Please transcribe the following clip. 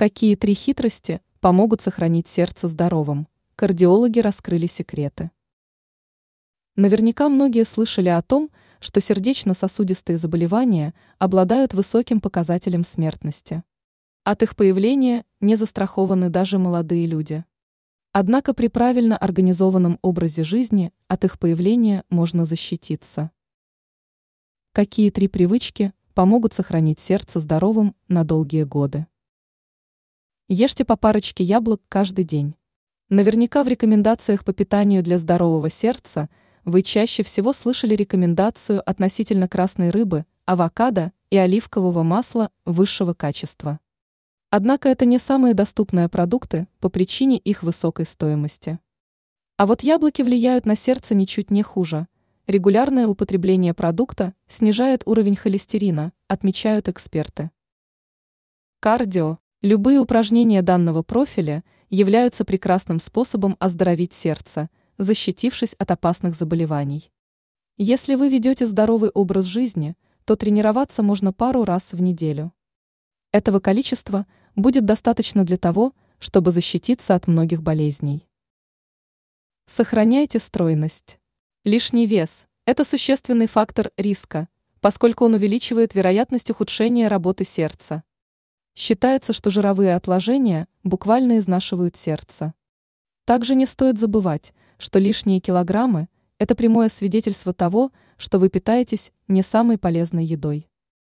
Какие три хитрости помогут сохранить сердце здоровым? Кардиологи раскрыли секреты. Наверняка многие слышали о том, что сердечно-сосудистые заболевания обладают высоким показателем смертности. От их появления не застрахованы даже молодые люди. Однако при правильно организованном образе жизни от их появления можно защититься. Какие три привычки помогут сохранить сердце здоровым на долгие годы? Ешьте по парочке яблок каждый день. Наверняка в рекомендациях по питанию для здорового сердца вы чаще всего слышали рекомендацию относительно красной рыбы, авокадо и оливкового масла высшего качества. Однако это не самые доступные продукты по причине их высокой стоимости. А вот яблоки влияют на сердце ничуть не хуже. Регулярное употребление продукта снижает уровень холестерина, отмечают эксперты. Кардио Любые упражнения данного профиля являются прекрасным способом оздоровить сердце, защитившись от опасных заболеваний. Если вы ведете здоровый образ жизни, то тренироваться можно пару раз в неделю. Этого количества будет достаточно для того, чтобы защититься от многих болезней. Сохраняйте стройность. Лишний вес – это существенный фактор риска, поскольку он увеличивает вероятность ухудшения работы сердца. Считается, что жировые отложения буквально изнашивают сердце. Также не стоит забывать, что лишние килограммы – это прямое свидетельство того, что вы питаетесь не самой полезной едой.